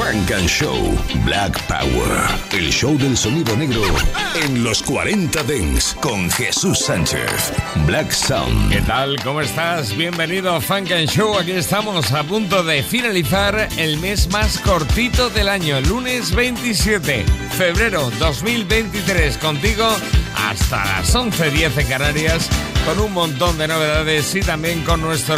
Frank and Show Black Power. El show del sonido negro en los 40 Dents con Jesús Sánchez. Black Sound. ¿Qué tal? ¿Cómo estás? Bienvenido a Funk and Show. Aquí estamos a punto de finalizar el mes más cortito del año, lunes 27, febrero 2023. Contigo hasta las 11.10 en Canarias, con un montón de novedades y también con nuestro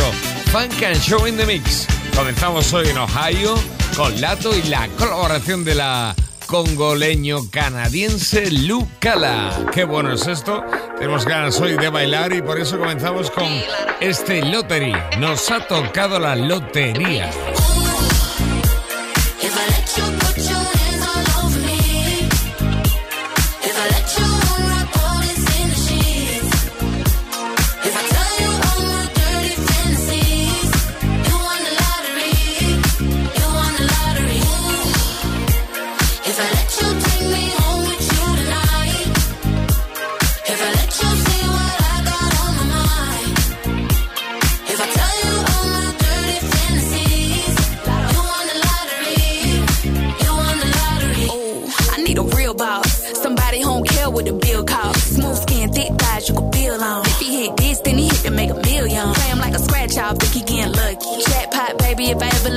Funk and Show in the Mix. Comenzamos hoy en Ohio con Lato y la colaboración de la congoleño-canadiense Lucala. Qué bueno es esto. Tenemos ganas hoy de bailar y por eso comenzamos con este Lottery. Nos ha tocado la lotería.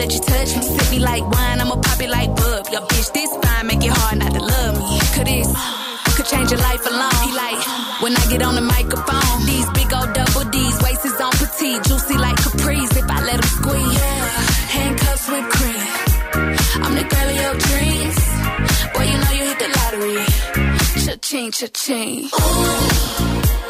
let you touch me. Sip me like wine, I'ma pop it like bub. Your bitch this fine, make it hard not to love me. Could this could change your life alone. He like when I get on the microphone, these big old double D's, waist is on petite, juicy like capris. If I let them squeeze, yeah, handcuffs with cream. I'm the girl of your dreams. Boy, you know you hit the lottery. Cha-ching, cha-ching. Ooh.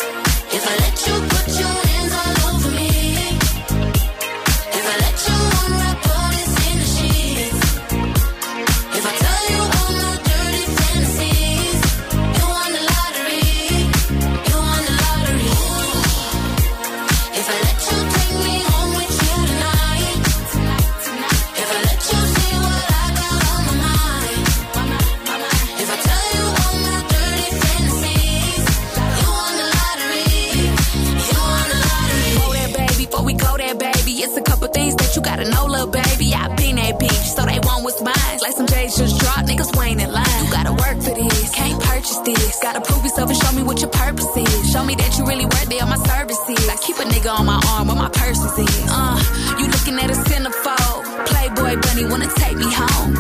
Just drop, niggas waiting in line. You gotta work for this, can't purchase this. Gotta prove yourself and show me what your purpose is. Show me that you really worth it on my services. I keep a nigga on my arm where my purse is. In. Uh, you looking at a centerfold. Playboy bunny wanna take me home.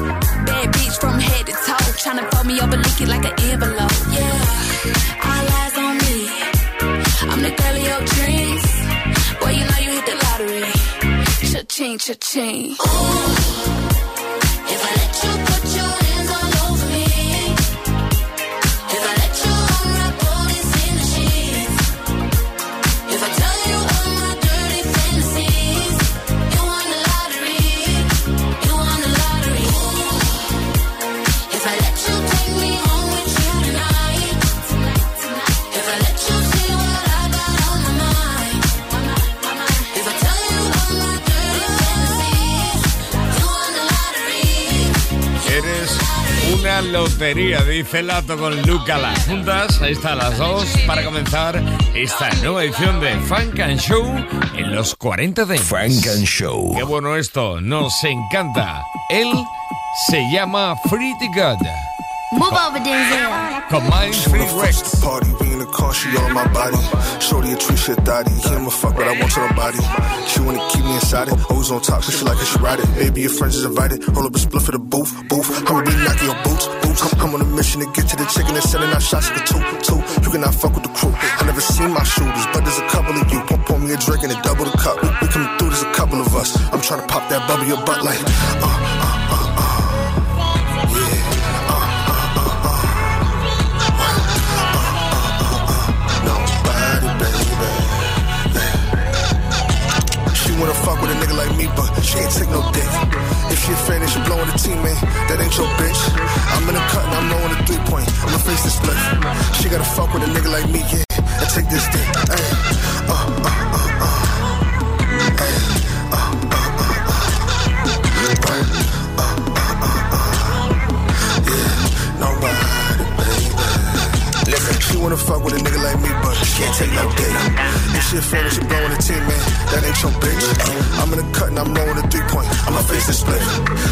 Bad bitch from head to toe, tryna fold me up and lick it like an envelope. Yeah, all eyes on me. I'm the girl of your dreams. Boy, you know you hit the lottery. Cha-ching, cha-ching. Ooh. Lotería, dice Lato con Luca Las juntas. Ahí están las dos para comenzar esta nueva edición de Funk and Show en los 40 de Funk and Show. Qué bueno esto, nos encanta. Él se llama Pretty God. Move over, Denzel. Combine free Rex. Party, be in the car, she on my body. Shorty a tree shit thotty. Him a fuck, but I want to her body. She wanna keep me inside it. Always on top, cause she like it, she ride it. Baby, your friends is invited. Roll up a split for the booth, booth. I'ma be knocking your boots, boots. I'm, I'm on a mission to get to the chicken and sending out shots for two, two. You cannot fuck with the crew. I never seen my shooters, but there's a couple of you. Pour, pour me a drink and it double the cup. We, we coming through, there's a couple of us. I'm trying to pop that bubble your butt like, uh, wanna fuck with a nigga like me, but she ain't take no dick. If she a fan and she blowing the teammate, that ain't your bitch. I'm in the cut and I'm rolling the three point. I'ma face the split. She gotta fuck with a nigga like me, yeah. And take this thing. Ay, uh, uh, uh, wanna fuck with a nigga like me, but can't take no dick. This shit she blowing the team, man. That ain't your bitch. I'm in the cut and I'm blowing the three point. I'ma face the split.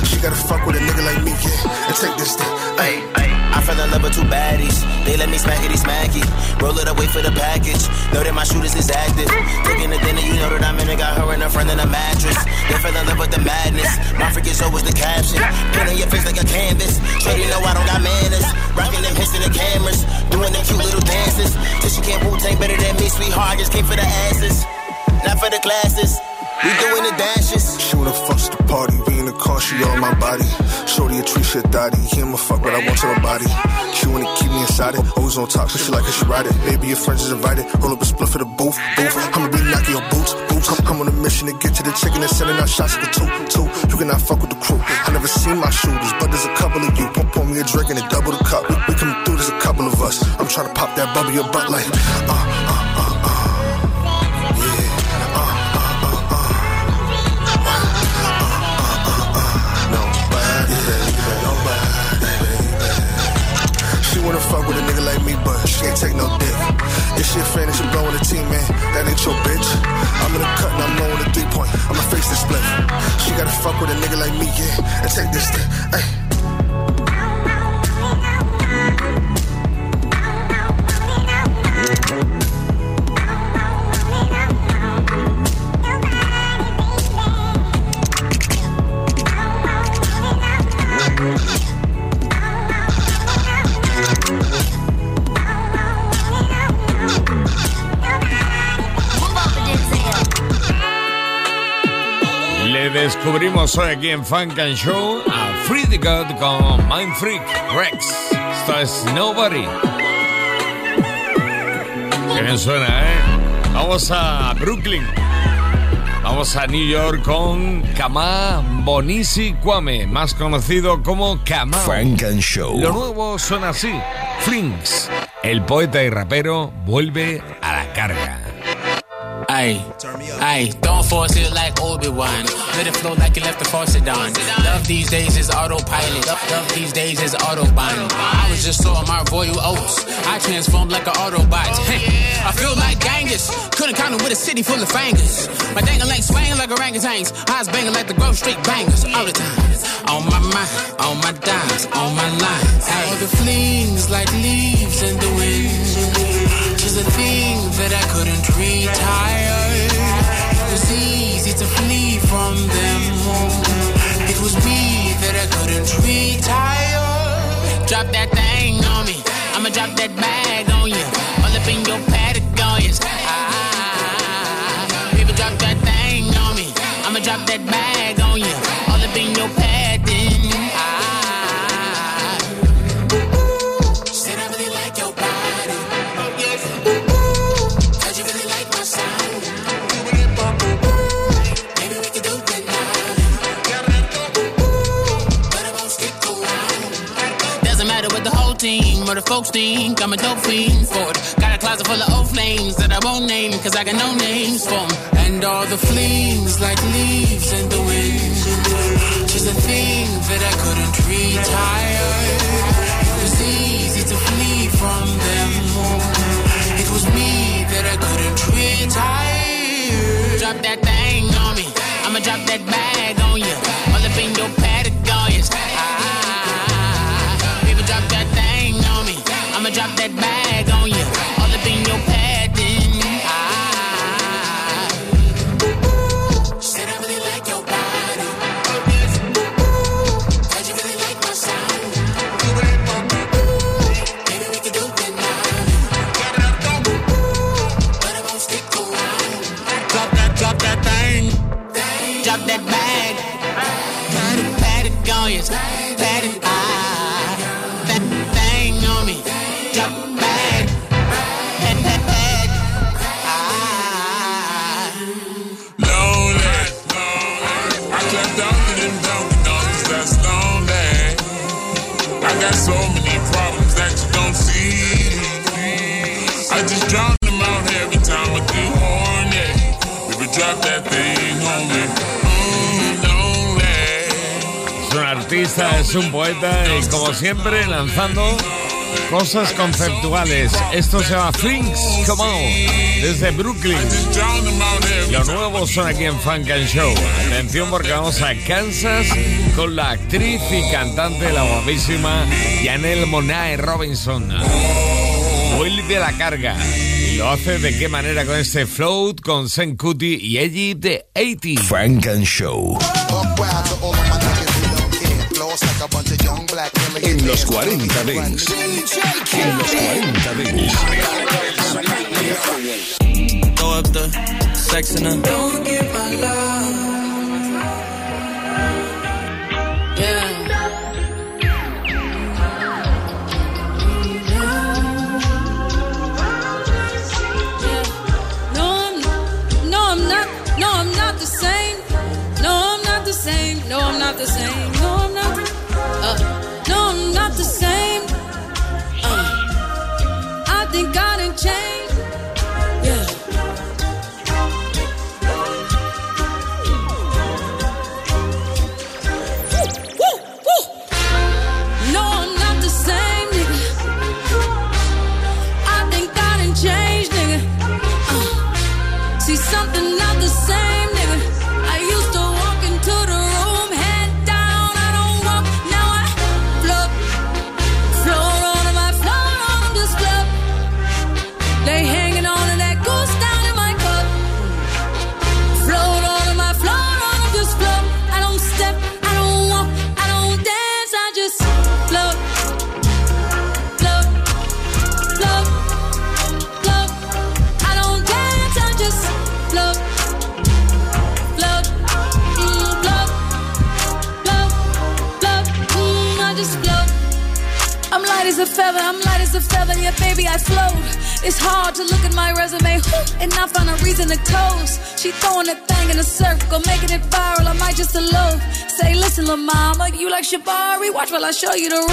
She gotta fuck with a nigga like me, yeah. And take this thing. Ay, Ay, I fell in love with two baddies. They let me smackety smacky. Roll it up, wait for the package. Know that my shooters is active. Taking the dinner, you know that I'm in it. Got her and her friend in a mattress. They fell in love with the madness. My freaking show was the caption. Painting your face like a canvas. Sure you know I don't got manners. Rocking them hits to the cameras. Doing them cute little dances. Till she can't Wu Tang better than me. Sweetheart, just came for the asses. Not for the classes. We doing the dashes. She wanna fuck the party, we car, she all my body. Shorty a tree shit daddy, he I'ma fuck what I want to her body. She wanna keep me inside it, always on top, so she like it, she ride it. Baby, your friends is invited, roll up a split for the booth, booth. I'ma be knocking your boots, boots. I'm on a mission to get to the chicken and sending out shots the two, two. You cannot fuck with the crew. I never seen my shooters, but there's a couple of you. Pour, pour me a drink and it double the cup. We, we come through, there's a couple of us. I'm trying to pop that bubble your butt like, uh, uh, ain't take no dick. This shit finished, you blowing the team, man. That ain't your bitch. I'm in the cut and I'm blowing the three point. I'ma face this split. She gotta fuck with a nigga like me, yeah, and take this thing. Ay. Descubrimos hoy aquí en Funk and Show a Free the God con Mind Freak Rex. Esto es Nobody. Qué bien suena, ¿eh? Vamos a Brooklyn. Vamos a New York con Kama Bonisi Kwame, más conocido como Kama. Funk and Show. Lo nuevo suena así. Flinks, el poeta y rapero, vuelve a la carga. Ay, ay, don't force it like Obi-Wan. Let it flow like you left the faucet on. Love these days is autopilot. Love, these days is autobahn. I was just so on my royal oats. I transformed like an Autobot. I feel like Genghis. Couldn't count it with a city full of fingers. My dangling like swaying like orangutans. Eyes banging like the Grove Street bangers. All the time. On my mind, on my dimes, on my lines. All the flings like leaves in the wind. Just a thing that I couldn't retire. It was easy to flee from them. It was me that I couldn't retire. Drop that thing on me. I'ma drop that bag on you. All up in your Patagonians. Ah, baby, drop that thing on me. I'ma drop that bag on you. All up in your Patagonians. Ah. Or the folks think. I'm a dope fiend for it. Got a closet full of old flames that I won't name. Cause I got no names for 'em. And all the flames like leaves in the wind. Just a thing that I couldn't retire. It was easy to flee from them. It was me that I couldn't retire. Drop that thing on me. I'ma drop that bag on you. All up in your Patagonians. Drop that bag siempre lanzando cosas conceptuales. Esto se llama Things Come On desde Brooklyn. Los nuevos son aquí en Funk and Show. Atención porque vamos a Kansas con la actriz y cantante, la guapísima Janelle Monae Robinson. Vuelve a la carga. Y lo hace de qué manera con este float con Sen Kuti y Eddie de 80. Frank and Show. En los 40 Dents. En los 40 Dents. Throw up the sex in her. Don't get my love. Yeah. Yeah. No, I'm no, I'm not. No, I'm not the same. No, I'm not the same. Not the same. Uh, I think I done changed. Show you the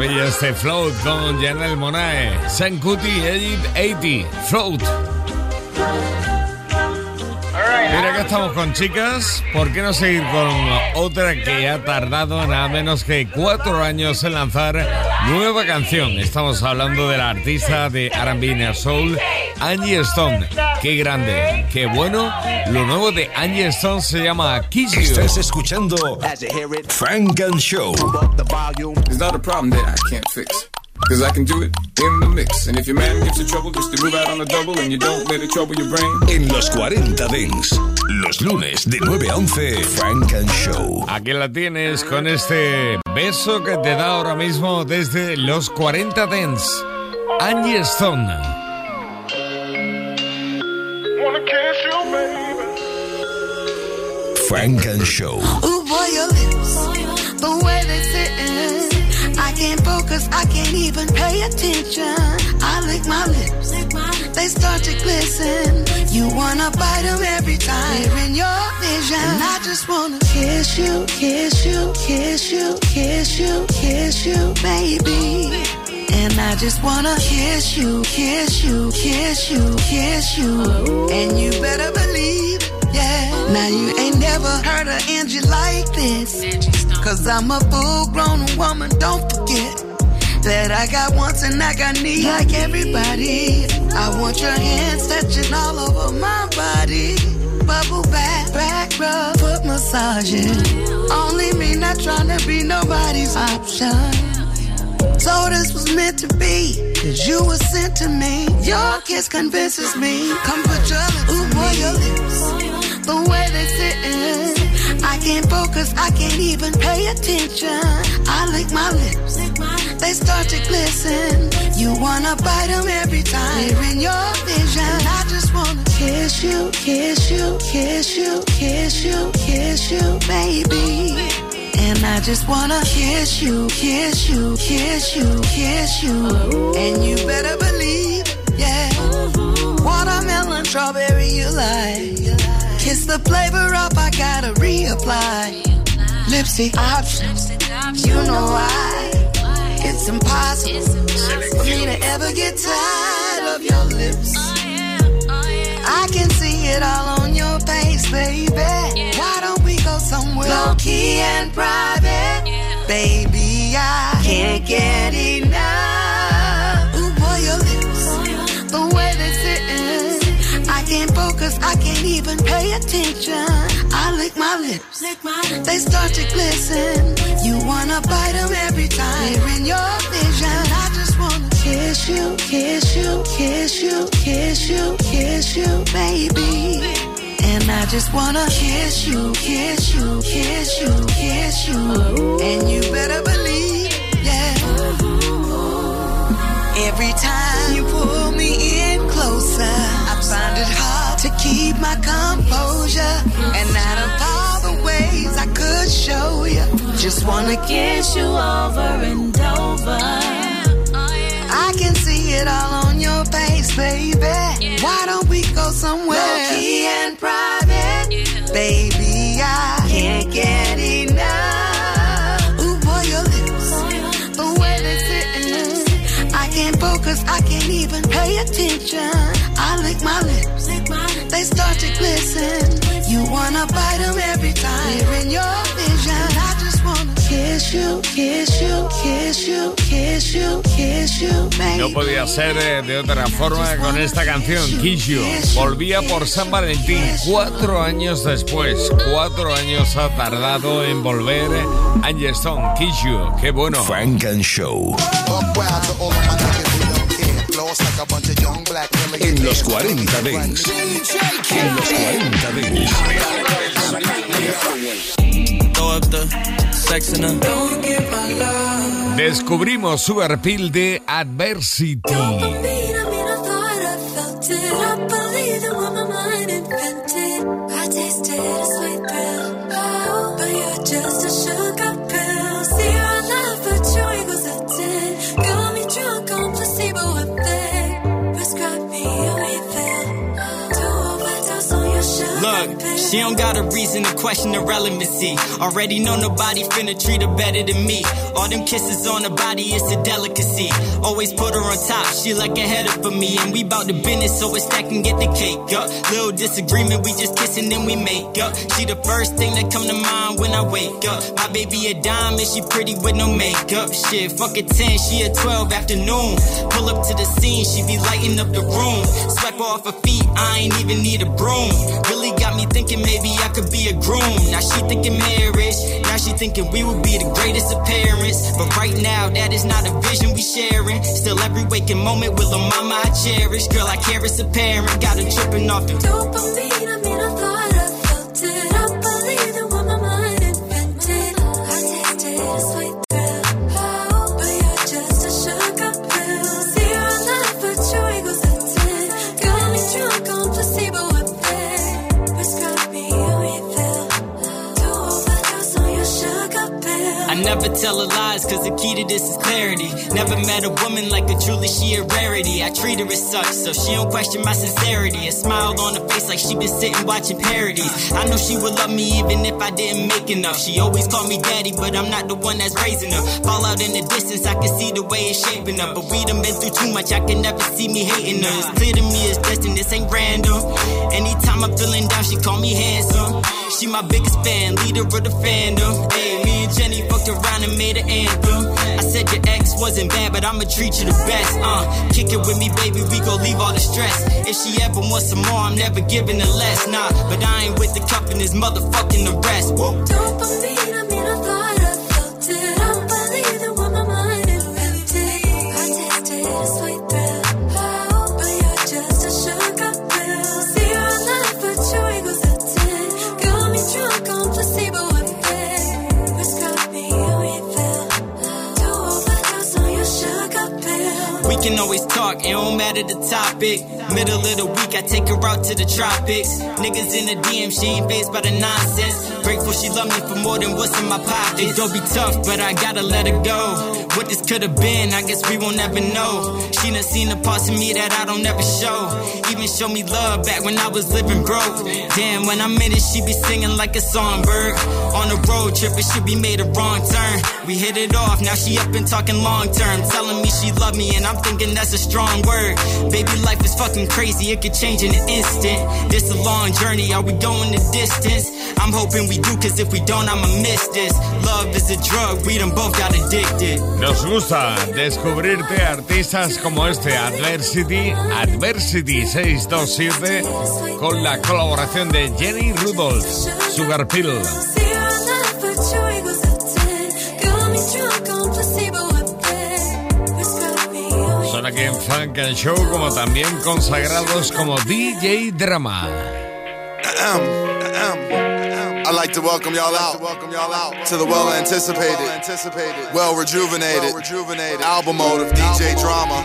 maravilla este float con Janelle Monae. San Kuti Edit 80. Float. Mira que estamos con chicas, ¿por qué no seguir con otra que ha tardado nada menos que cuatro años en lanzar nueva canción? Estamos hablando de la artista de R&B Soul, Angie Stone. Qué grande, qué bueno. Lo nuevo de Angie Stone se llama Kiss You. Estás escuchando Frank and Show. It's not a problem that I can't fix. Cause I can do it in the mix. And if your man gives you trouble, just to move out on the double and you don't let it trouble your brain. En los 40 Dents, los lunes de 9 a 11, Frank and Show. Aquí la tienes con este beso que te da ahora mismo desde los 40 Dents. Angie Stone. Funk and Show. Boy, your lips, the way they sitting. I can't focus, I can't even pay attention. I lick my lips, they start to glisten. You wanna bite them every time they're in your vision. And I just wanna kiss you, kiss you, kiss you, kiss you, kiss you, baby. And I just wanna kiss you, kiss you, kiss you, kiss you. And you better believe. Now you ain't never heard of Angie like this. Cause I'm a full grown woman, don't forget. That I got wants and I got needs like everybody. I want your hands touching all over my body. Bubble back, back rub, foot massaging. Only me not trying to be nobody's option. So this was meant to be, cause you were sent to me. Your kiss convinces me. Come put your lips Ooh, boy, your lips. The way they're sitting. I can't focus, I can't even pay attention. I lick my lips. They start to glisten. You wanna bite them every time. They're in your vision. And I just wanna kiss you, kiss you, kiss you, kiss you, kiss you, baby. And I just wanna kiss you, kiss you, kiss you, kiss you. And you better believe, yeah. Watermelon, strawberry, you like. Kiss the flavor up, I gotta reapply. Lipstick options, you know why. It's impossible for me to ever get tired of your lips. I can see it all on your face, baby. Why don't we go somewhere low key and private? Baby, I can't get enough. Even pay attention. I lick my lips, they start to glisten. You wanna bite them every time they're in your vision. I just wanna kiss you, kiss you, kiss you, kiss you, kiss you, baby. And I just wanna kiss you, kiss you, kiss you, kiss you. And you better believe, yeah. Every time you pull me in closer, I find it hard to keep my composure. And out of all the ways I could show you, just wanna kiss you over and over. I can see it all on your face, baby. Why don't we go somewhere low key and private? Baby, I can't get enough. Ooh, boy, your lips, the way they sitting. I can't focus, I can't even pay attention. I lick my lips, they start to glisten. You wanna bite them every time they're in your vision. I just wanna kiss you, kiss you, kiss you, kiss you, kiss you, baby. No podía ser eh, de otra forma con esta canción, Kiss You. Volvía por San Valentín cuatro años después. Cuatro años ha tardado en volver eh, Angie Stone, Kiss You. Qué bueno. Frank and Show. En los 40 Dents. En los 40 Dents. Descubrimos su perfil de Adversity. She don't got a reason to question the relevancy. Already know nobody finna treat her better than me. All them kisses on her body, it's a delicacy. Always put her on top, she like a header for me. And we bout the business, so it's stack and get the cake up. Little disagreement, we just kissing, then we make up. She the first thing that come to mind when I wake up. My baby a diamond, she pretty with no makeup. Shit, fuck a 10, she a 12 afternoon. Pull up to the scene, she be lighting up the room. Swipe off her feet, I ain't even need a broom. Really got me thinking maybe I could be a groom. Now she thinking marriage. Now she thinking we would be the greatest of parents. But right now, that is not a vision we sharing. Still, every waking moment with a mama I cherish. Girl, I care as a parent. Got her tripping off the Dopamine, never tell her lies, cause the key to this is clarity. Never met a woman like a truly, she a rarity. I treat her as such, so she don't question my sincerity. A smile on her face like she been sitting watching parodies. I know she would love me even if I didn't make enough. She always called me daddy, but I'm not the one that's raising her. Fall out in the distance, I can see the way it's shaping up. But we done been through too much, I can never see me hating her. It's clear to me it's destined, this ain't random. Anytime I'm feeling down, she call me handsome. She my biggest fan, leader of the fandom. Hey, me and Jenny fucked around and made an anthem. I said your ex wasn't bad, but I'ma treat you the best. Uh, kick it with me, baby, we gon' leave all the stress. If she ever wants some more, I'm never giving her less. Nah, but I ain't with the cup and this motherfucking arrest. Whoa. Dopamine, I can always talk, it don't matter the topic. Middle of the week, I take her out to the tropics. Niggas in the DM, she ain't faced by the nonsense. Grateful she love me for more than what's in my pocket. pockets. Don't be tough, but I gotta let her go. What this could have been, I guess we won't ever know. She done seen the parts of me that I don't ever show. Even show me love back when I was living broke. Damn, when I'm in it, she be singing like a songbird. On a road trip, it should be made a wrong turn. We hit it off, now she up and talking long term. Telling me she love me, and I'm thinking that's a strong word. Baby, life is fucking crazy, it could change in an instant. This a long journey, are we going the distance? I'm hoping we do, cause if we don't, I'ma miss this. Love is a drug, we done both got addicted. Nos gusta descubrirte artistas como este Adversity, Adversity 627, con la colaboración de Jenny Rudolph, Sugar Pill. Son aquí en Funk and Show como también consagrados como DJ Drama. Ahem, ahem. I'd like to welcome y'all out to the well anticipated, well rejuvenated album mode of DJ Drama.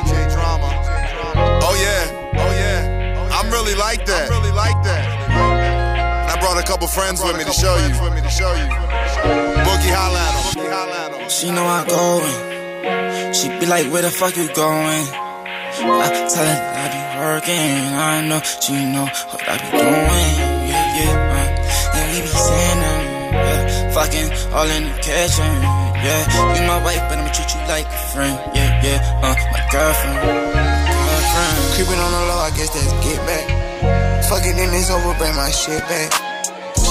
Oh yeah, oh yeah. I'm really like that. really like that. I brought a couple friends with me to show you. Boogie holla at 'em. She know I'm going. She be like, where the fuck you going? I tell her I be working. I know she know what I be doing. Yeah, yeah. Saying them. Yeah, fucking all in the kitchen. Yeah, you my wife, but I'ma treat you like a friend. Yeah, yeah. Uh, my girlfriend. Girlfriend. Creeping on the low, I guess that's get back. Fucking in this over, bring my shit back.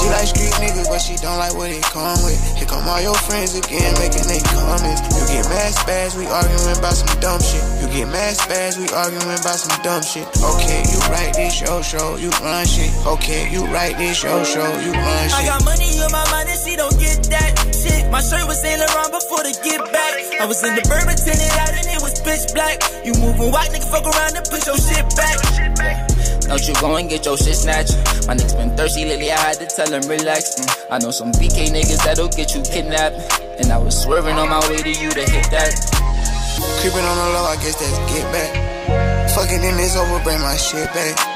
She like street niggas, but she don't like what it come with. Here come all your friends again, making they comments. You get mad spaz, we arguing about some dumb shit. You get mad spaz, we arguing about some dumb shit. Okay, you write this show, show, you run shit. Okay, you write this show, show, you run shit. I got money in my mind and she don't get that shit. My shirt was Saint Laurent before the get back. I was in the bourbon tinted out and it was pitch black. You moving white nigga fuck around and put your shit back. Don't you go and get your shit snatched. My niggas been thirsty lately, I had to tell him relax. Mm, I know some BK niggas that'll get you kidnapped. And I was swerving on my way to you to hit that. Creeping on the low, I guess that's get back. Fucking in this over, bring my shit back.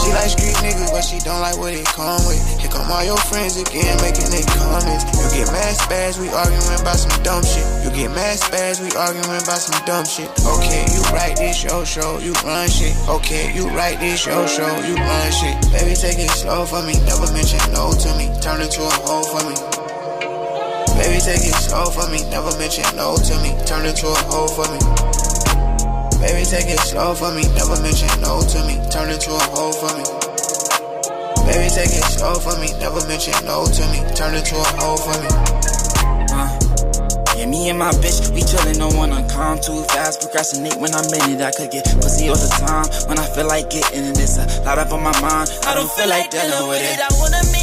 She like street niggas, but she don't like what it come with. Here come all your friends again, making they comments. You get mad spaz, we arguing about some dumb shit. You get mad spaz, we arguing about some dumb shit. Okay, you write this show, show, you run shit. Okay, you write this show, show, you run shit. Baby, take it slow for me, never mention no to me. Turn into a hoe for me. Baby, take it slow for me, never mention no to me. Turn into a hoe for me. Baby, take it slow for me, never mention no to me. Turn into a hoe for me. Baby, take it slow for me, never mention no to me. Turn into a hoe for me. Uh, yeah, me and my bitch, we chillin', don't wanna calm too fast. Procrastinate when I'm in it. I could get pussy all the time when I feel like getting it. It's a lot up on my mind. I don't feel like dealing with it. I wanna make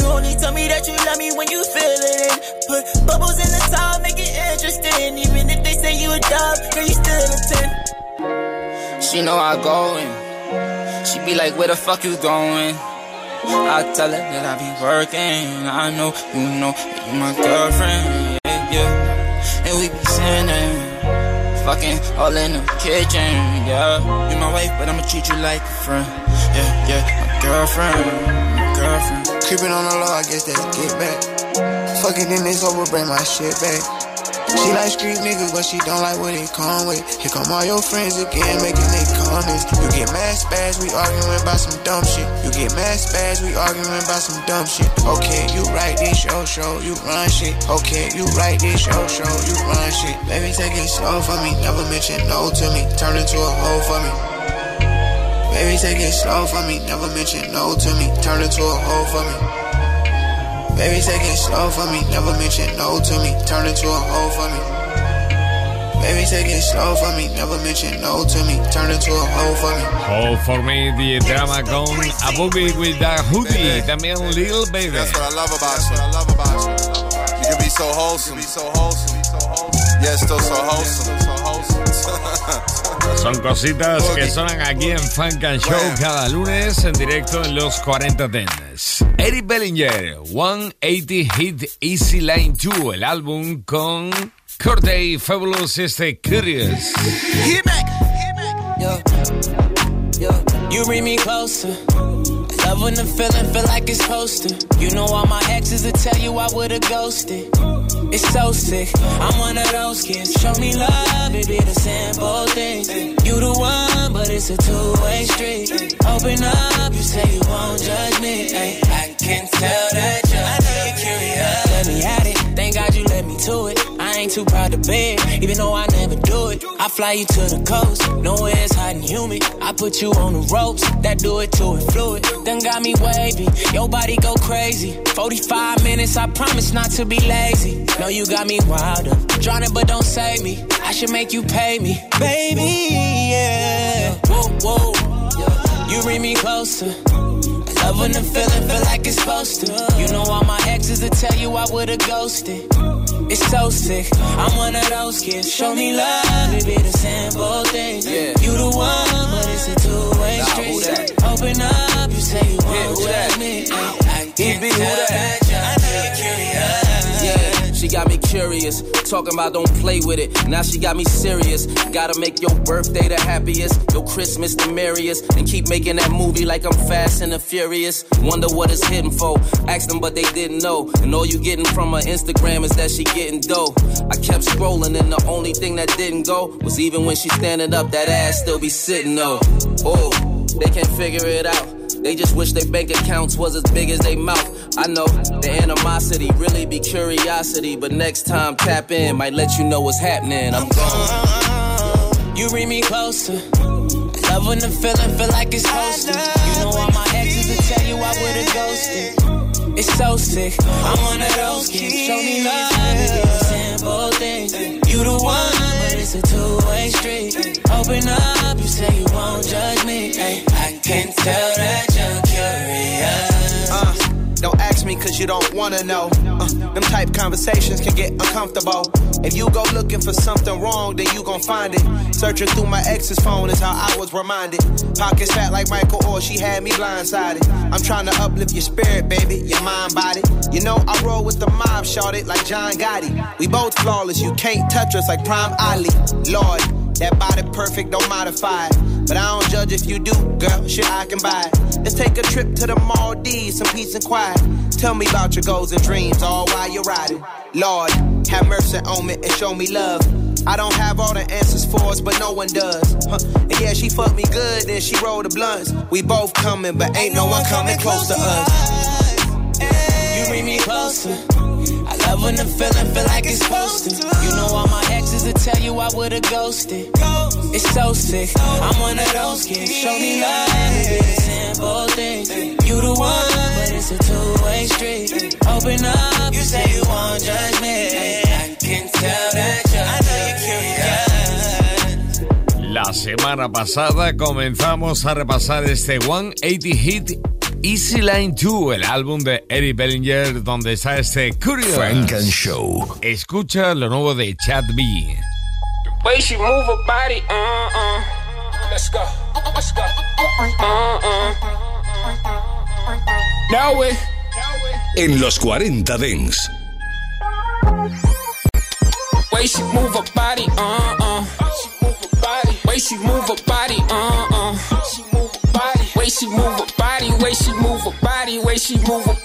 You only tell me that you love me when you feeling it. Put bubbles in the top, make it interesting. Even if they say you a dub, girl, you still a 10. She know I go in. She be like, where the fuck you going? I tell her that I be working. I know you know you my girlfriend. Yeah, yeah. And we be sinning. Fucking all in the kitchen. Yeah. You my wife, but I'ma treat you like a friend. Yeah, yeah. My girlfriend. Girlfriend. Creeping on the low, I guess that's get back. Fucking in this over, bring my shit back. She like street niggas, but she don't like what it come with. Here come all your friends again, making they comments. You get mad spaz, we arguing about some dumb shit. You get mad spaz, we arguing about some dumb shit. Okay, you write this show, show, you run shit. Okay, you write this show, show, you run shit. Baby, take it slow for me, never mention no to me. Turn into a hoe for me. Baby, take it slow for me, never mention no to me. Turn into a hoe for me. Baby, take it slow for me. Never mention no to me. Turn into a hoe for me. Baby, take it slow for me. Never mention no to me. Turn into a hoe for me. Oh, for me, the drama con A Boogie with the Hoodie. También Lil Baby. That's what I love about you. I love about you. You can be so wholesome. be so wholesome. Yeah, still so wholesome. Son cositas que sonan aquí en Funk and Show cada lunes en directo en los 40 Dents. Eric Bellinger, 180 Hit Easy Line 2, el álbum con Corday Fabulous este Curious. Hit back. Yo, yo, you bring me closer. Love when the feeling feel like it's to. You know all my exes will tell you I would've ghosted. It's so sick. I'm one of those kids. Show me love, it be the simple things. You the one, but it's a two-way street. Open up, you say you won't judge me. Ay, I can tell that you're curious. Let me at it. Thank God you let me to it. Ain't too proud to beg, even though I never do it. I fly you to the coast, nowhere it's hot and humid. I put you on the ropes, that do it to it fluid. Done got me wavy, your body go crazy. 45 minutes, I promise not to be lazy. No, you got me wilder, drowning but don't save me. I should make you pay me, baby, yeah. Whoa, whoa, you bring me closer. Love when the feeling feel like it's supposed to. You know all my exes will tell you I would've ghosted. It's so sick. I'm one of those kids. Show me love, it be the simple things. You the one, but it's a two-way street. Open up, you say you won't judge me. I can't tell that you're curious. Yeah, she got me curious. Talking about don't play with it. Now she got me serious. Gotta make your birthday the happiest, your Christmas the merriest, and keep making that movie like I'm fast and the furious. Wonder what it's hitting for. Ask them, but they didn't know. And all you getting from her Instagram is that she getting dough. I kept scrolling, and the only thing that didn't go was even when she standing up, that ass still be sitting though. Oh, they can't figure it out. They just wish their bank accounts was as big as they mouth. I know the animosity really be curiosity, but next time tap in might let you know what's happening. I'm gone. You read me closer. Love when the feeling feel like it's to. You know all my exes will tell you I would've ghosted. It's so sick. I'm one of those kids. Show me love, simple things. You the one, it's a two-way street. Open up, you say you won't judge me. Ay, I can tell that me cause you don't wanna know. Uh, them type conversations can get uncomfortable. If you go looking for something wrong, then you gon' find it. Searching through my ex's phone is how I was reminded. Pockets fat like Michael or she had me blindsided. I'm trying to uplift your spirit, baby, your mind, body. You know I roll with the mob, shorted like John Gotti. We both flawless, you can't touch us like Prime Ali. Lord, that body perfect, don't modify it. But I don't judge if you do, girl, shit I can buy it. Let's take a trip to the Maldives, some peace and quiet. Tell me about your goals and dreams, all while you're riding. Lord, have mercy on me and show me love. I don't have all the answers for us, but no one does. Huh. And yeah, she fucked me good, then she rolled the blunts. We both coming, but ain't no one coming close to us. You bring me closer. I love when the feeling feel like it's to. You know all my exes will tell you I would've ghosted. It's so sick. I'm one of those kids. Show me love, simple things. You the one, It's a two-way street. Open up. You say you won't judge me. I can tell that you're La semana pasada comenzamos a repasar este 180 hit Easy Line 2, el álbum de Eric Bellinger, donde está este Curious. Frank and Show. Escucha lo nuevo de Chad B. The way she move her body, uh uh. Let's go, let's go, uh uh. En los 40 Dents. Way she move her body, uh uh. Way she move her body, uh uh. Way she move her body, way she move her body, way she move her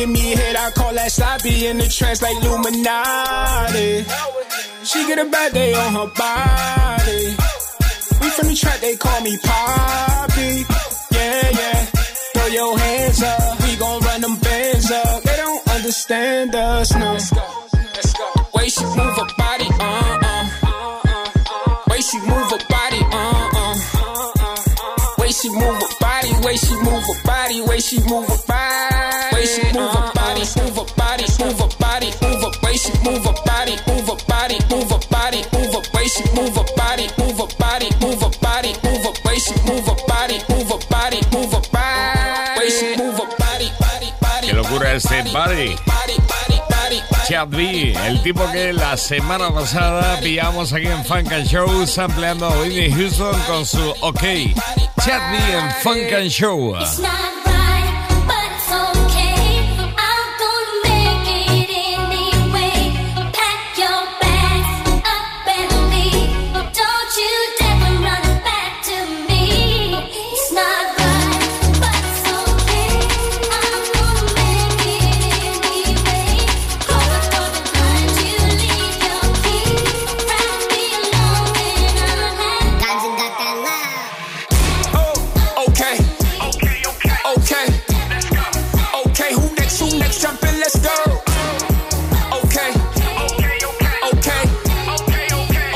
Give me hit, I call that sloppy in the trance like Illuminati. She get a bad day on her body. We from the track, they call me Poppy. Yeah, yeah. Throw your hands up, we gon' run them bands up. They don't understand us, no. Way she move her body, uh uh. Way she move her body, uh uh. Way she move her body, way she move her body, way she move her body. She move her body, move her body, move her body, move her. Way she move her body, move her body, move her body, move her. Way she move her body, move her body, move her body. Way she move her body, body, body. Qué locura este body. Chad B, el tipo que la semana pasada pillamos aquí en Funk and Show sampleando a Whitney Houston con su OK. Chad B en Funk and Show. It's not right, let's go. Okay. Okay, okay. Okay,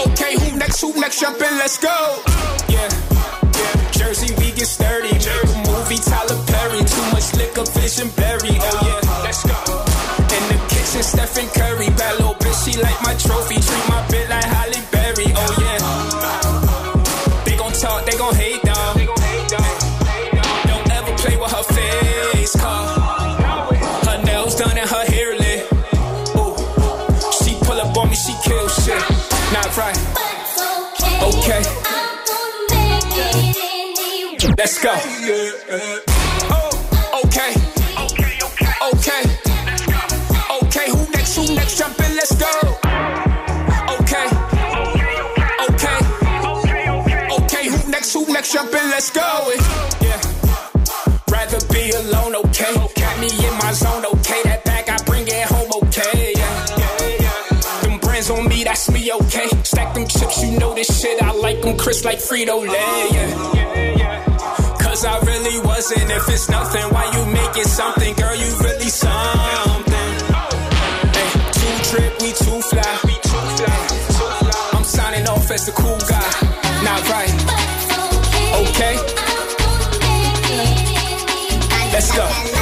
Okay who next? Who next? Jump in, let's go. Yeah. Jersey, we get sturdy. A movie, Tyler Perry. Too much liquor, vision berry. Oh yeah, let's go. In the kitchen, Stephen Curry. Bad little bitch, she like my trophy. Treat my Let's go. Oh, okay. Okay. Okay, who next? Who next? Jump in, let's go. Okay. Okay. Okay, who next? Who next? Jump in, let's go. Yeah. Rather be alone, okay. Got me in my zone, okay. That bag, I bring it home, okay. Yeah. Yeah. Them brands on me, that's me, okay. Stack them chips, you know this shit. I like them crisp like Frito Lay. yeah. Yeah, Yeah. Cause I really wasn't. If it's nothing, why you make it something? Girl, you really something. Hey, two trip, we too fly. I'm signing off as the cool guy. Not right. Okay. Let's go.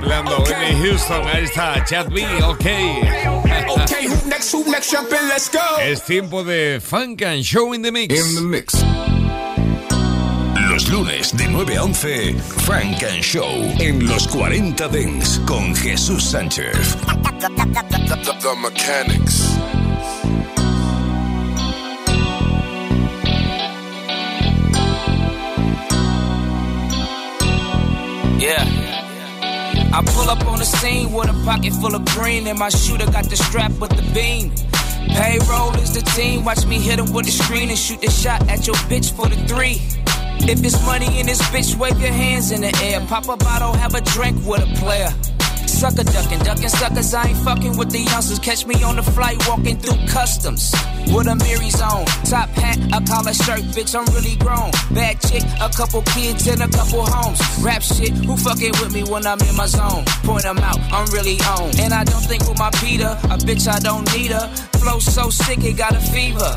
Sampleando a Whitney Houston, ahí está Chad B, OK. Okay, who next? Who next? Jump in, let's go. Es tiempo de Funk and Show in the Mix. In the Mix. Los lunes de 9 a 11, Frank and Show en los 40 Dents con Jesús Sánchez. The, the mechanics. Yeah. I pull up on the scene with a pocket full of green, and my shooter got the strap with the beam. Payroll is the team, watch me hit him with the screen and shoot the shot at your bitch for the three. If it's money in this bitch, wave your hands in the air. Pop a bottle, have a drink with a player. Sucker ducking, ducking suckers. I ain't fucking with the youngsters. Catch me on the flight walking through customs. With a Mary's on. Top hat, a collar shirt, bitch, I'm really grown. Bad chick, a couple kids, and a couple homes. Rap shit, who fucking with me when I'm in my zone? Point them out, I'm really on. And I don't think with my Peter, a bitch, I don't need her. Flow so sick, it got a fever.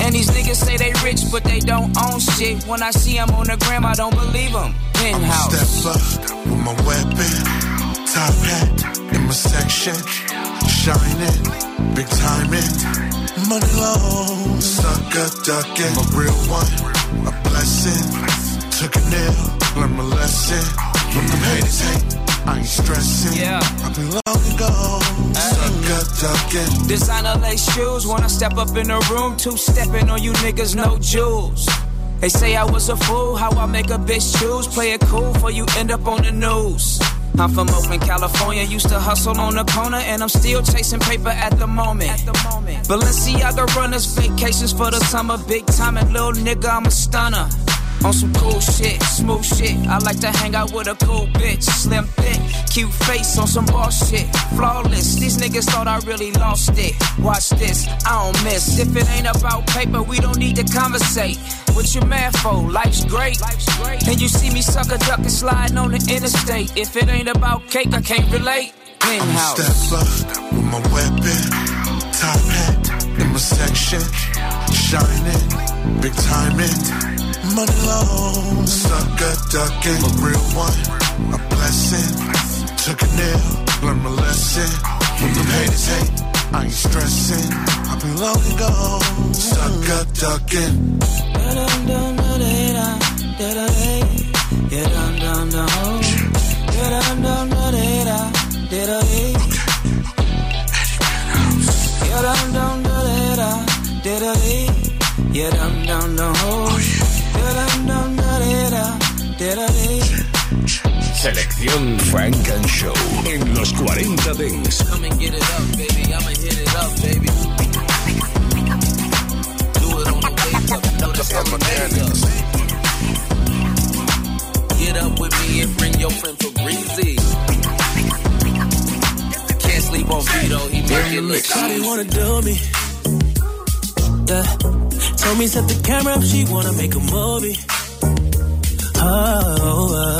And these niggas say they rich, but they don't own shit. When I see them on the gram, I don't believe them. Penthouse. Step up with my weapon, top hat in my section, shining, big timing, money long, sucker ducking, a real one, a blessing. Took a nail, learned my lesson. From them haters hate, I ain't stressing. Yeah. I've been long ago, sucker ducking. Designer lace shoes when I step up in the room, two stepping on you niggas, no jewels. They say I was a fool, how I make a bitch choose. Play it cool for you end up on the news. I'm from Oakland, California, used to hustle on the corner, and I'm still chasing paper at the moment. Balenciaga runners, vacations for the summer, big time, and little nigga, I'm a stunner. On some cool shit, smooth shit. I like to hang out with a cool bitch. Slim thick, cute face on some boss shit. Flawless, these niggas thought I really lost it. Watch this, I don't miss. If it ain't about paper, we don't need to conversate. What you mad for? Life's great. Life's great. And you see me sucker ducking sliding on the interstate. If it ain't about cake, I can't relate. Penthouse. Step up with my weapon, top hat in my section, shining, big timing, money long, sucker ducking, a real one, a blessing. Took a nail, learned my lesson. From them haters hate, I ain't stressing. I've been long ago, sucker ducking. Selección Funk and Show en los 40 Dance. Come and get it up, baby. I'ma hit it up, baby. Do it on the wake up. Know this how we make up. Get up with me and bring your friend for breezy. Can't sleep on Vito, he make it look Shawty wanna do me. Yeah. Told me set the camera up, she wanna make a movie. Oh, uh.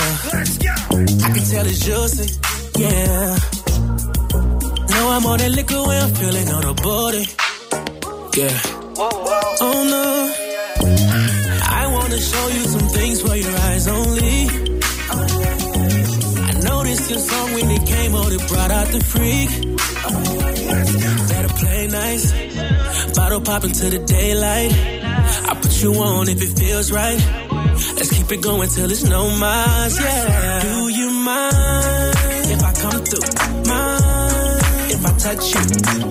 I can tell it's juicy. Yeah. Know I'm on that liquor when I'm feeling on her booty. Yeah. Oh no. I wanna show you some things for your eyes only. I noticed your song when it came on, it brought out the freak. Better play nice. Bottle popping to the daylight. I put you on if it feels right. Let's keep it going till it's no miles, yeah. Do you mind if I come through? Mind if I touch you?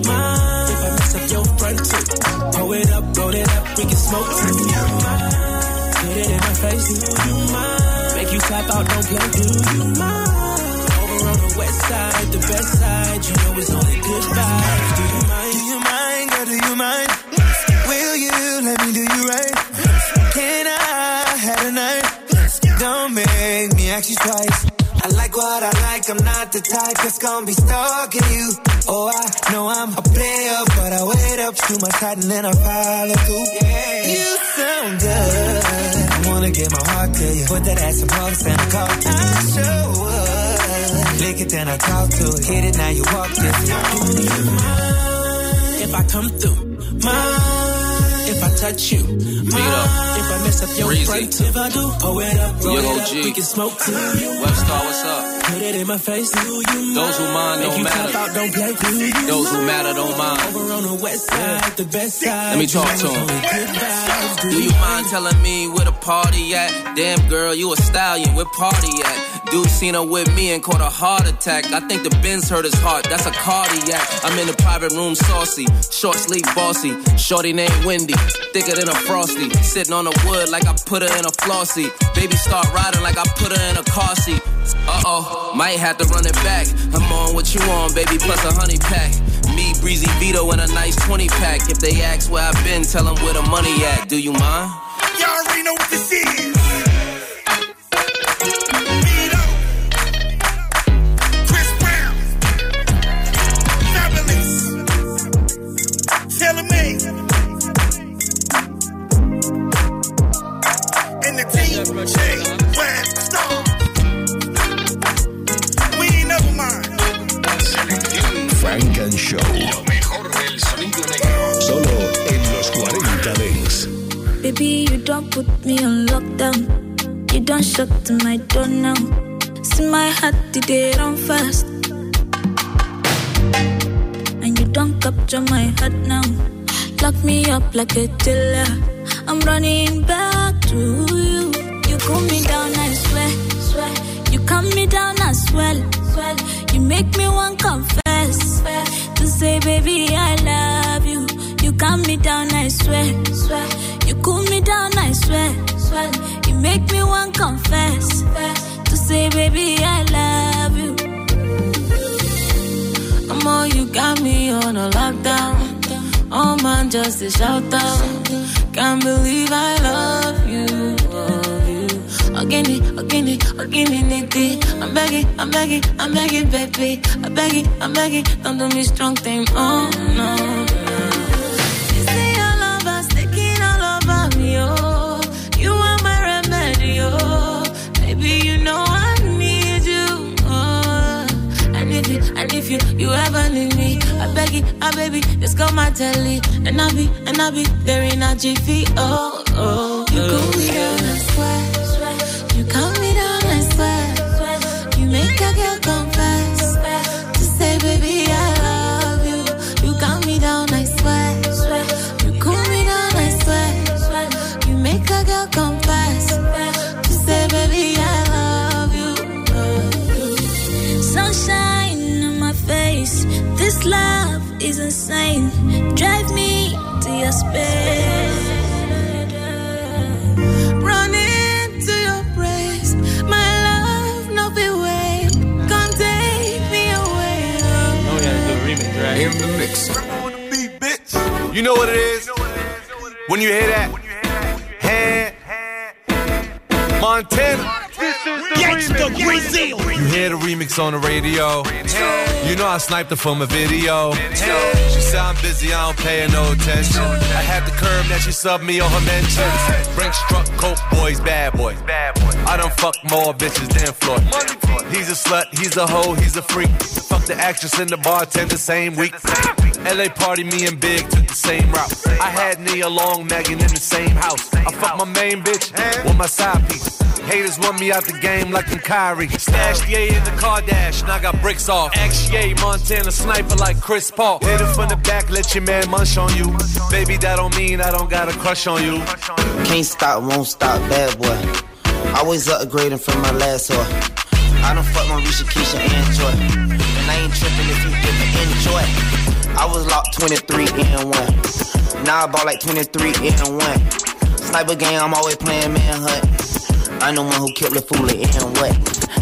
Mind if I mess up your front too? Pull it up, roll it up, we can smoke too. Mind put it in my face, do you mind? Make you clap out, don't play, do you mind? Over on the west side, the best side, you know it's only good vibes. Do you mind? Do you mind, girl, do you mind? Will you let me do you right? Can I have a night? Don't make me ask you twice. I like what I like, I'm not the type that's gonna be stalking you. Oh, I know I'm a player, but I wait up too my tight and then I follow through. Yeah. You sound good. I wanna get my heart to you. Put that ass in pumps and I call to I show up. Lick it, then I talk to it. Hit it, now you walk this. If I come through, I touch you, mind if I mess up your Breezy. front. If I do, pull it up, roll Young it up, we can smoke too. Webstar, what's up? Put it in my face, do you Those who mind don't you matter. out, don't play, you Those who matter don't mind. Over on the west side, the best side. Let me talk to him. it's only good vibes, Do you mind telling me where the party at? Damn girl, you a stallion, where party at? Dude seen her with me and caught a heart attack. I think the Benz hurt his heart, that's a cardiac. I'm in the private room saucy, short sleeve bossy. Shorty named Wendy, thicker than a frosty. Sitting on the wood like I put her in a flossy. Baby start riding like I put her in a car seat. Uh oh, might have to run it back. I'm on what you on, baby, plus a honey pack. Me, Breezy Vito, and a nice 20 pack. If they ask where I've been, tell them where the money at. Do you mind? Y'all already know what this is. Show. Solo en los 40 Baby, you don't put me on lockdown. You don't shut my door now. See my heart fast. And you don't capture my heart now. Lock me up like a killer. I'm running back to cool me down, I swear, swear. You calm me down, I swear, swear. You make me want confess, swear. To say, baby, I love you. You calm me down, I swear, swear. You cool me down, I swear, swear. You make me want confess, swear. To say, baby, I love you. More you got me on a lockdown. All man just a shout out. Can't believe I love you. Again, again, again, it. I'm begging, I'm begging, I'm begging, baby. I'm begging, I'm begging. Don't do me strong thing. Oh no. You say your love is taking all over me. Oh, you are my remedy. Oh, baby, you know I need you. Oh, and if you, and if you, you ever leave me, I beg you, I ah, baby, just call my telly, and I be, and I be there in a jiffy. Oh, oh, you cool me my. This love is insane. Drive me to your space. Run into your praise, my love, no be way. Come take me away. Oh, we gotta do a remix, right? In the mix. You know what it is? When you hear that? Hand. Montana. Gangsta Brazil. You hear the remix on the radio. You know I sniped her from a video. She said I'm busy, I don't pay her no attention. I had the curb that she subbed me on her mentions. Brinks truck, coke boys, bad boys. I done fuck more bitches than Floyd. He's a slut, he's a hoe, he's a freak. Fuck the actress and the bartender same week. LA party, me and Big took the same route. I had Nia Long, Megan in the same house. I fucked my main bitch with my side piece. Haters want me out the game like I'm Kyrie. Stash Ye in the car dash, I got bricks off. Axe Ye, Montana sniper like Chris Paul. Hit it from the back, let your man munch on you. Baby, that don't mean I don't got a crush on you. Can't stop, won't stop, bad boy. Always upgrading from my last whore. I don't fuck my Risha, Keisha, and Joy. And I ain't tripping if you didn't enjoy. I was locked 23 and 1. Now I bought like 23 and 1. Sniper game, I'm always playing manhunt. I'm the one who killed the fool and what?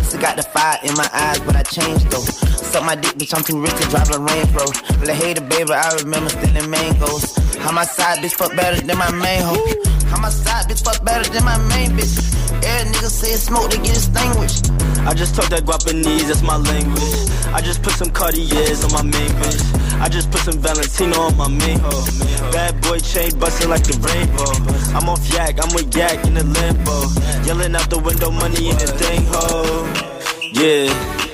Still got the fire in my eyes, but I changed though. Suck my dick, bitch, I'm too rich to drive a Range Rover. But I hate it, baby, I remember stealing mangoes. How my side bitch fuck better than my main hoe. How my side bitch fuck better than my main bitch. Every nigga say smoke, they get extinguished. I just talk that Guapanese, that's my language. I just put some Cartiers on my main bitch. I just put some Valentino on my main. Bad boy chain busting like the rainbow. I'm off yak, I'm with yak in the limbo. Yelling out the window, money in the thing ho. Yeah.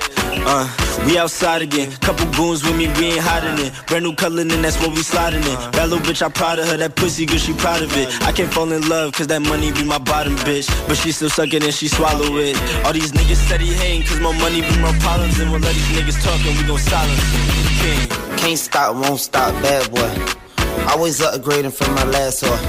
Uh, we outside again. Couple goons with me, we ain't hiding it. Brand new color, and that's what we sliding in. That little bitch, I proud of her. That pussy good, she proud of it. I can't fall in love, cause that money be my bottom bitch. But she still suck it and she swallow it. All these niggas steady hating, cause my money be my problems. And we'll let these niggas talk and we gon' silence it. King. Can't stop, won't stop, bad boy. Always upgrading from my last whore.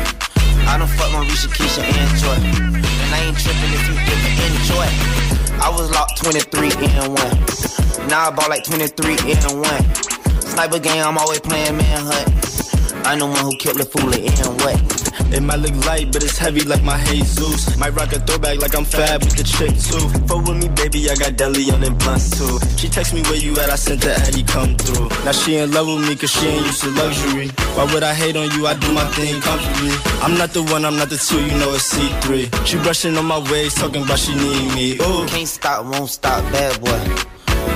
I don't fuck my Risha, Keisha, and Joy. And I ain't tripping if you didn't enjoy. I was locked 23 and 1. Now I bought like 23 and 1. Sniper game, I'm always playing manhunt. I'm the one who killed the fool and what? It might look light, but it's heavy like my Jesus. Might rock a throwback like I'm fab with the chick too. Fuck with me, baby, I got deli on them blunts too. She text me where you at, I sent the Eddie come through. Now she in love with me cause she ain't used to luxury. Why would I hate on you? I do my thing comfortably. I'm not the one, I'm not the two, you know it's C3. She brushing on my waist, talking about she need me. Ooh. Can't stop, won't stop, bad boy.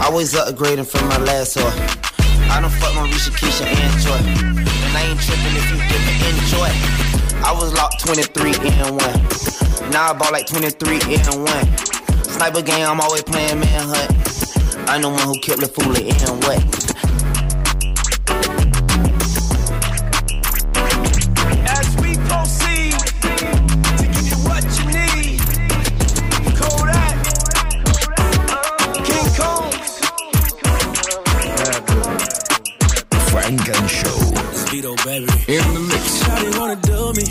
Always upgrading from my last whore. I don't fuck my Risha, Keisha, and Joy. And I ain't tripping if you didn't enjoy. I was locked 23 and 1. Now I bought like 23 and 1. Sniper game, I'm always playing manhunt. I'm the one who killed the fool and what? Vito, baby. In the mix. Shawty wanna do me.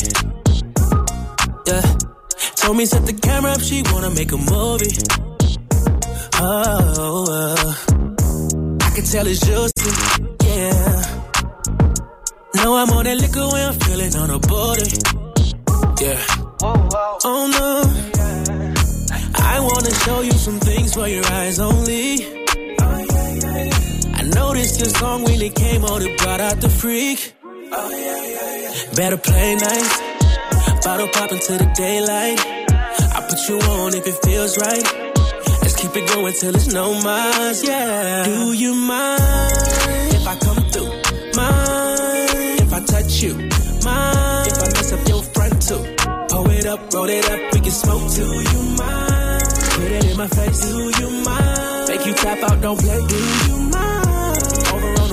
Yeah. Told me set the camera up, she wanna make a movie. Oh, uh. I can tell it's juicy. Yeah. Now I'm on that liquor when I'm feeling on a body. Yeah. Oh no. I wanna show you some things for your eyes only. I noticed your song really came on and brought out the freak. Better play nice. Bottle pop into the daylight. I put you on if it feels right. Let's keep it going till it's no miles, yeah. Do you mind if I come through? Mind if I touch you? Mind if I mess up your front too? Pull it up, roll it up, we can smoke. Do you mind? Put it in my face. Do you mind? Make you tap out, don't play. Do you mind?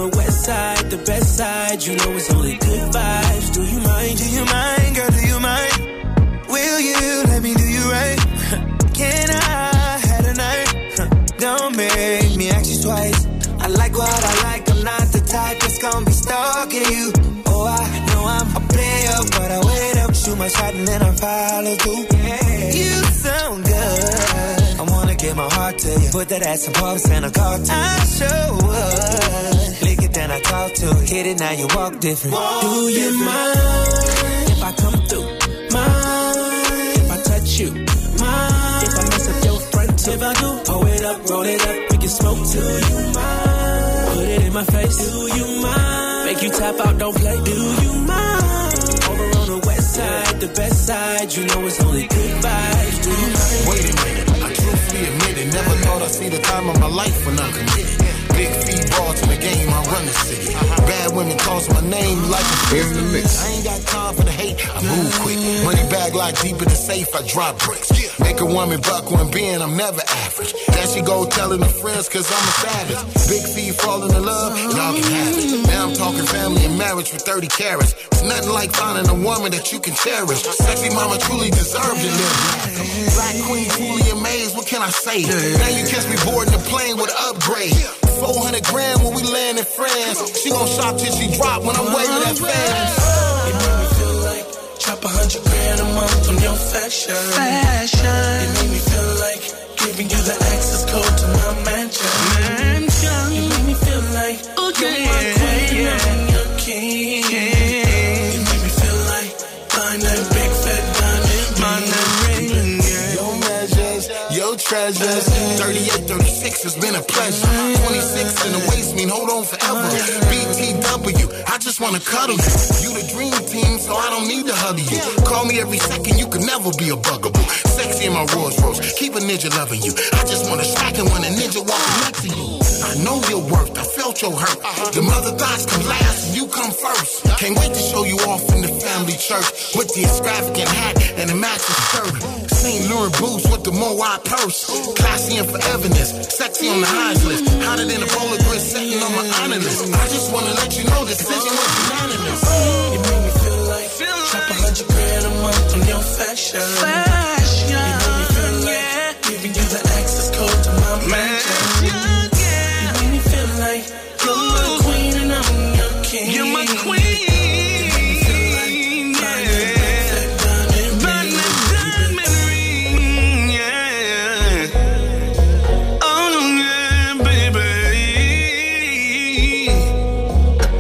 West side, the best side. You know it's only good vibes. Do you mind? Do you mind, girl? Do you mind? Will you let me do you right? Can I have a night? Don't make me ask you twice. I like what I like. I'm not the type that's gonna be stalking you. Oh, I know I'm a player, but I wait up, shoot my shot, and then I follow through. Yeah. You sound good. Wanna give my heart to you. Put that ass in pumps and I call to you. I sure would. Lick it, then I talk to it. Hit it, now you walk different. Do you mind if I come through? Mind if I touch you? Mind if I mess up your front too? If I do, pull it up, roll it up, we can smoke too. You mind? Put it in my face. Do you mind? Make you tap out, don't play. Do you mind? Over on the west side, the best side. You know it's only good vibes. Do you mind? Wait a minute, Never thought I'd see the time of my life when I'm committed. Big feet ball to the game, I run the city. Bad women calls my name like a In the mix. I ain't got time for the hate, I move quick. Money bag like deep in the safe, I drop bricks. Make a woman buck when being, I'm never average. Then she go telling her friends, cause I'm a savage. Big feet falling in love, y'all can have it. Now I'm talking family and marriage for 30 carats. It's nothing like finding a woman that you can cherish. Sexy mama truly deserved to live black. Queen, fully amazed, what can I say? Now you catch me boarding the plane with an upgrade. 400 grand when we land in France. She gon' shop till she drop when I'm waving at uh-huh. fans. It made me feel like drop a hundred grand a month on your fashion. Fashion. It made me feel like giving you the access code to my mansion. Mansion. Your treasures. 38, 36 has been a pleasure. 26 in the waist mean hold on forever. BTW, I just wanna cuddle you. You the dream team, so I don't need to hug you. Call me every second, you can never be a bugaboo. Sexy in my Rolls Royce, keep a ninja loving you. I just wanna smack it when a ninja walking next to you. I know your worth, I felt your hurt. The mother thoughts come last, and you come first. Can't wait to show you off in the family church with the extravagant hat and the matching skirt. St. Laurent boots with the Moai purse. Classy and foreverness, sexy on the highs list. Hotter than a bowler grit sitting on my honor list. I just wanna let you know the decision was unanimous. Drop a hundred grand a month on your fashion. Fashion. It made me feel like giving you the access code to my mansion. It made me feel like you're my queen and I'm your king. You're my queen. It made me feel like buying that big fat diamond ring. Oh,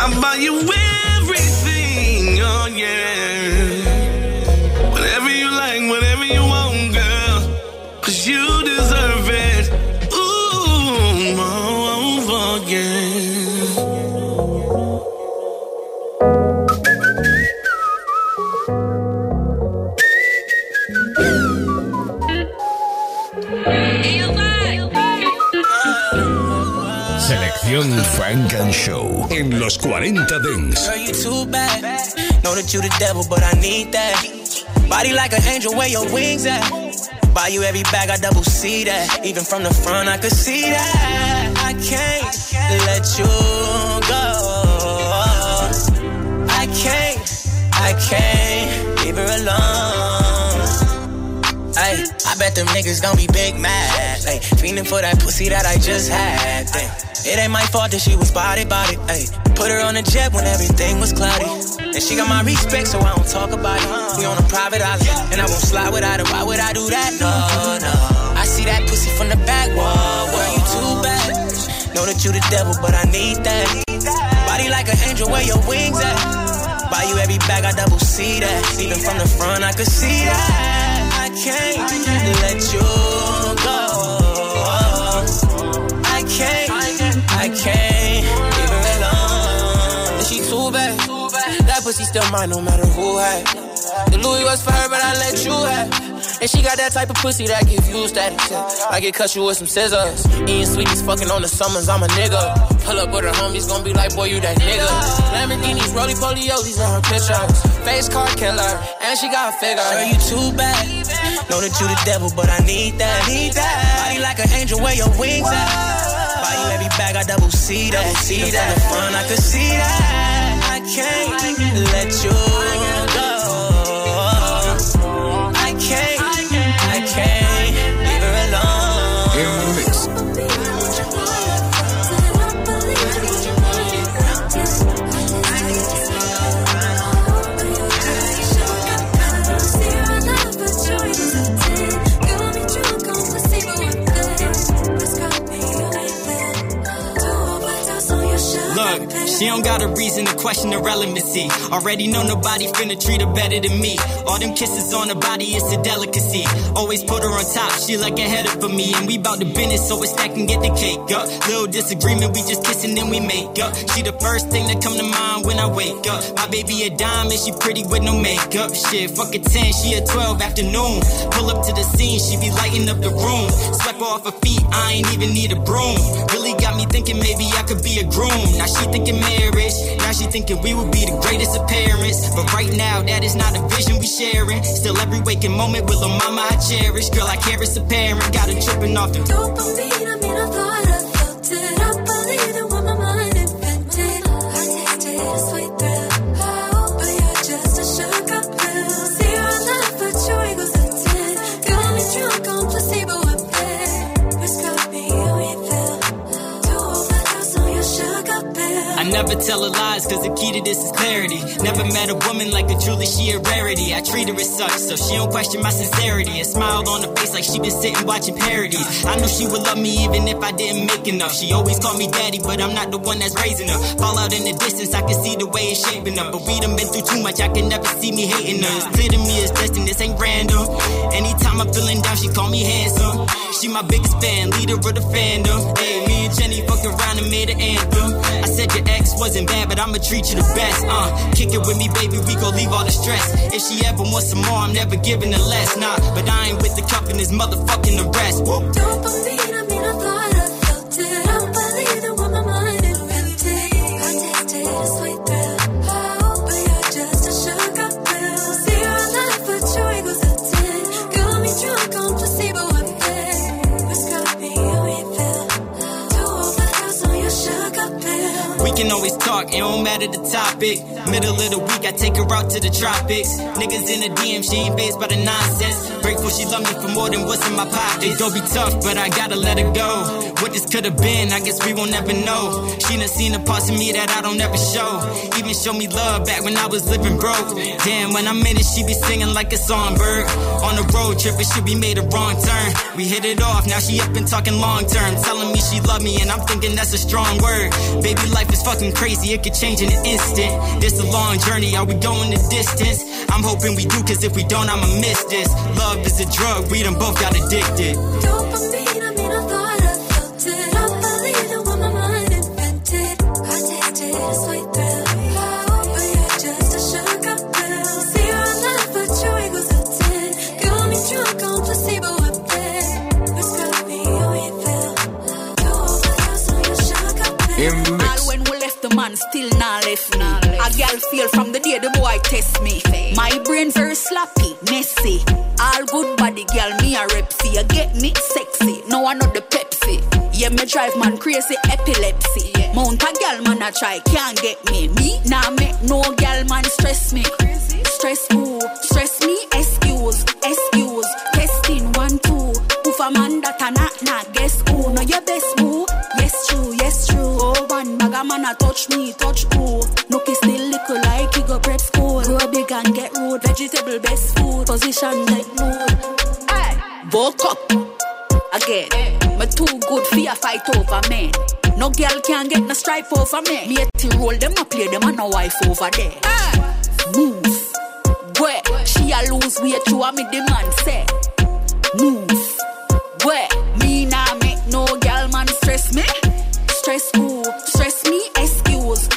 I buy you everything, oh yeah. Funk and Show en los 40 Dance. Girl, you too bad. Know that you the devil, but I need that. Body like an angel, where your wings at? Buy you every bag, I double see that. Even from the front, I could see that. I can't let you go. I can't, I can't leave her alone. Ay, I bet them niggas gon' be big mad. Ay, feeling for that pussy that I just had. Ay, It ain't my fault that she was body body. Ayy, put her on a jet when everything was cloudy. And she got my respect, so I don't talk about it. We on a private island, and I won't slide without her. Why would I do that? No, no. I see that pussy from the back wall. Were you too bad? Know that you the devil, but I need that. Body like an angel, where your wings at? Buy you every bag, I double see that. Even from the front, I could see that. I can't let you still mine no matter who had. The Louis was for her, but I let you have. And she got that type of pussy that give you static. I get cut you with some scissors. Eating sweeties, fucking on the summers, I'm a nigga. Pull up with her homies, gon' be like, boy, you that nigga. Lamborghinis, roly polios, in her pictures. Face car killer, and she got a figure. Girl, you too bad. Know that you the devil, but I need that. Need that. Body like an angel, where your wings at? Buy you every bag, I double see that. Double see that. From the front, I could see that. Can't let you she don't got a reason to question the relevancy. Already know nobody finna treat her better than me. All them kisses on her body, it's a delicacy. Always put her on top, she like a ahead of me. And we bout the business, so it's stack and get the cake up. Little disagreement, we just kissing, then we make up. She the first thing that come to mind when I wake up. My baby a diamond, she pretty with no makeup. Shit, fuck a 10, she a 12 afternoon. Pull up to the scene, she be lighting up the room. Swept her off her feet, I ain't even need a broom. Really got me thinking maybe I could be a groom. Now she thinking marriage, now she thinking we would be the greatest of parents. But right now, that is not a vision we sharing. Still, every waking moment with a mama I cherish. Girl, I care a parent, got her tripping off the Dopamine, I mean, I thought never tell her lies, cause the key to this is clarity. Never met a woman like her, truly she a rarity. I treat her as such, so she don't question my sincerity. And smiled on her face like she been sitting watching parodies. I knew she would love me even if I didn't make enough. She always called me daddy, but I'm not the one that's raising her. Fall out in the distance, I can see the way it's shaping up. But we done been through too much, I can never see me hating her. It's clear to me it's destined, this ain't random. Anytime I'm feeling down, she call me handsome. She my biggest fan, leader of the fandom. Hey, me Jenny fucked around and made an anthem. I said your ex wasn't bad, but I'ma treat you the best. Uh, kick it with me, baby, we gon' leave all the stress. If she ever wants some more, I'm never giving the less. Nah, but I ain't with the cup and this motherfucking arrest. Dopamine, I can always talk, it don't matter the topic. Middle of the week, I take her out to the tropics. Niggas in the DM, she ain't phased by the nonsense. Grateful she love me for more than what's in my pocket. It gon' be tough, but I gotta let her go. What this could have been, I guess we won't ever know. She done seen the parts of me that I don't ever show. Even show me love back when I was living broke. Damn, when I'm in it, she be singing like a songbird. On the road trip, it should be made a wrong turn. We hit it off, now she up and talking long term. Telling me she love me, and I'm thinking that's a strong word. Baby, life is fucking crazy, it could change in an instant. This a long journey, are we going the distance? I'm hoping we do, cause if we don't, I'ma miss this. Love is a drug, we done both got addicted. Left me. A girl feel from the day the boy test me. My brain very sloppy, messy. All good body girl, me a repsy. You get me sexy, no I not the Pepsi. Yeah, me drive man crazy epilepsy. Mount a girl man a try, can't get me. Me nah make no girl man stress me. Stress who? Stress me? Excuse, excuse. Testing one two. Who for man that a not not guess who? No your best I got man a touch me, touch who? Look, he still little like he got prep school. Grow big and get rude, vegetable best food. Position like mood. Hey, woke up again. Me too good for a fight over man. No girl can get no strife over me. Me to roll them up, play them and no wife over there. Hey. Move, where she a lose weight, you a me demand say. Move, where me nah make no girl man stress me. Stress who?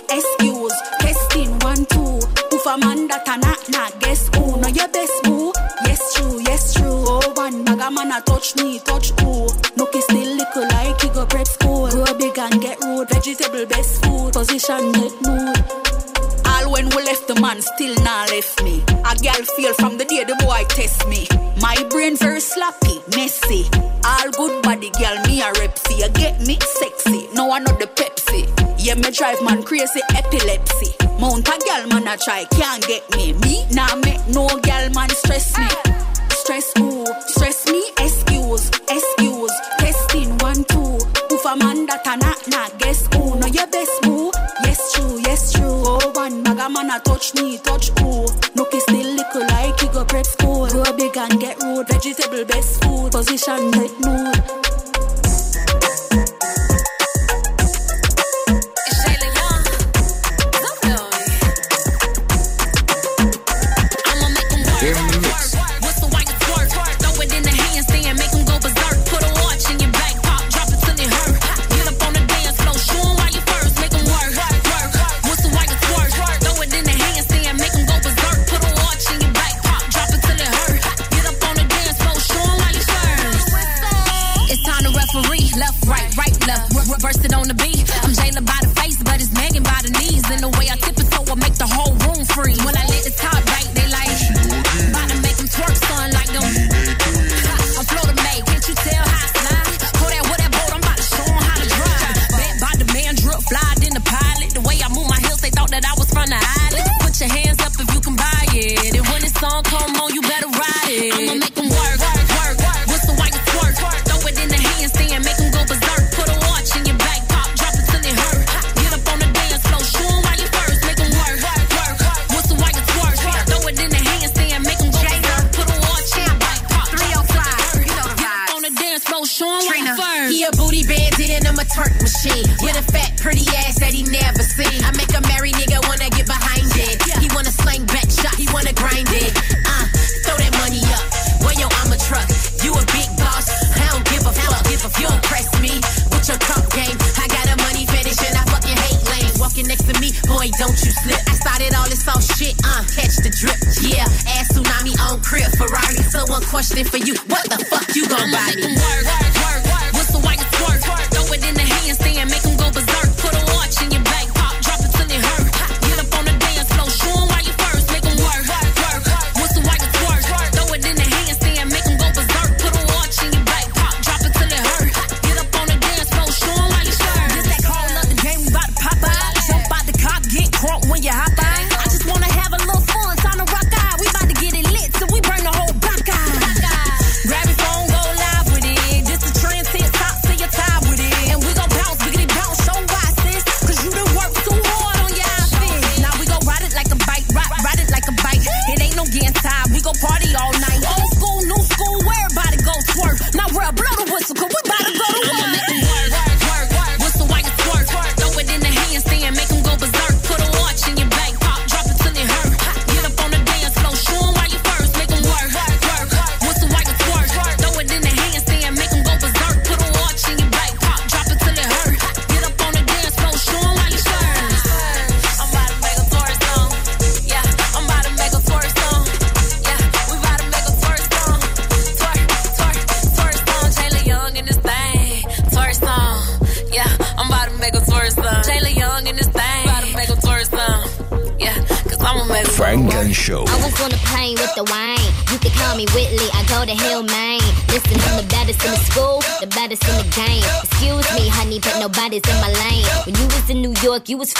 excuse. Testing one, two. Who for man that a not not guess who? No, your best boo. Yes, true, yes, true. Oh, one bag a man a touch me, touch who? Look, he still little like he go prep school. Grow big and get rude. Vegetable best food. Position get mood. All when we left the man still not left me. A girl feel from the day the boy test me. My brain very sloppy, messy. All good body girl, me a rep see. You get me sexy. No one know the Pepsi yeah, me drive man crazy epilepsy. Mount a gal man a try, can't get me. Me nah make no gal man stress me. Stress who? Stress me? Excuse, excuse. Testing one two. If a man that a not nah, guess who? No your best boo. Yes true, yes true. Oh one maga man a touch me, touch who? No kiss still little like he go prep school. Grow big and get rude. Vegetable best food. Position get mood.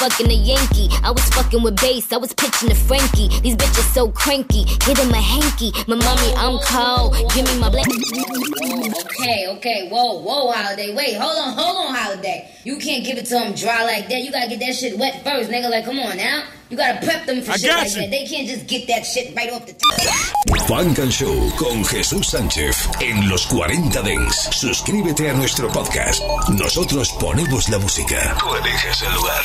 fucking a Yankee. I was fucking with bass, I was pitching to Frankie. These bitches so cranky, get him em a hanky. My mommy, I'm cold. Give me my black. Okay, okay, whoa, whoa, holiday. Wait, hold on, hold on, holiday. You can't give it to them dry like that. You gotta get that shit wet first, nigga. Like, come on now. You gotta prep them for I shit like you. that. They can't just get that shit right off the top. Funk and Show con Jesús Sánchez en los 40 Dents. Suscríbete a nuestro podcast. Nosotros ponemos la música. Tú eliges el lugar.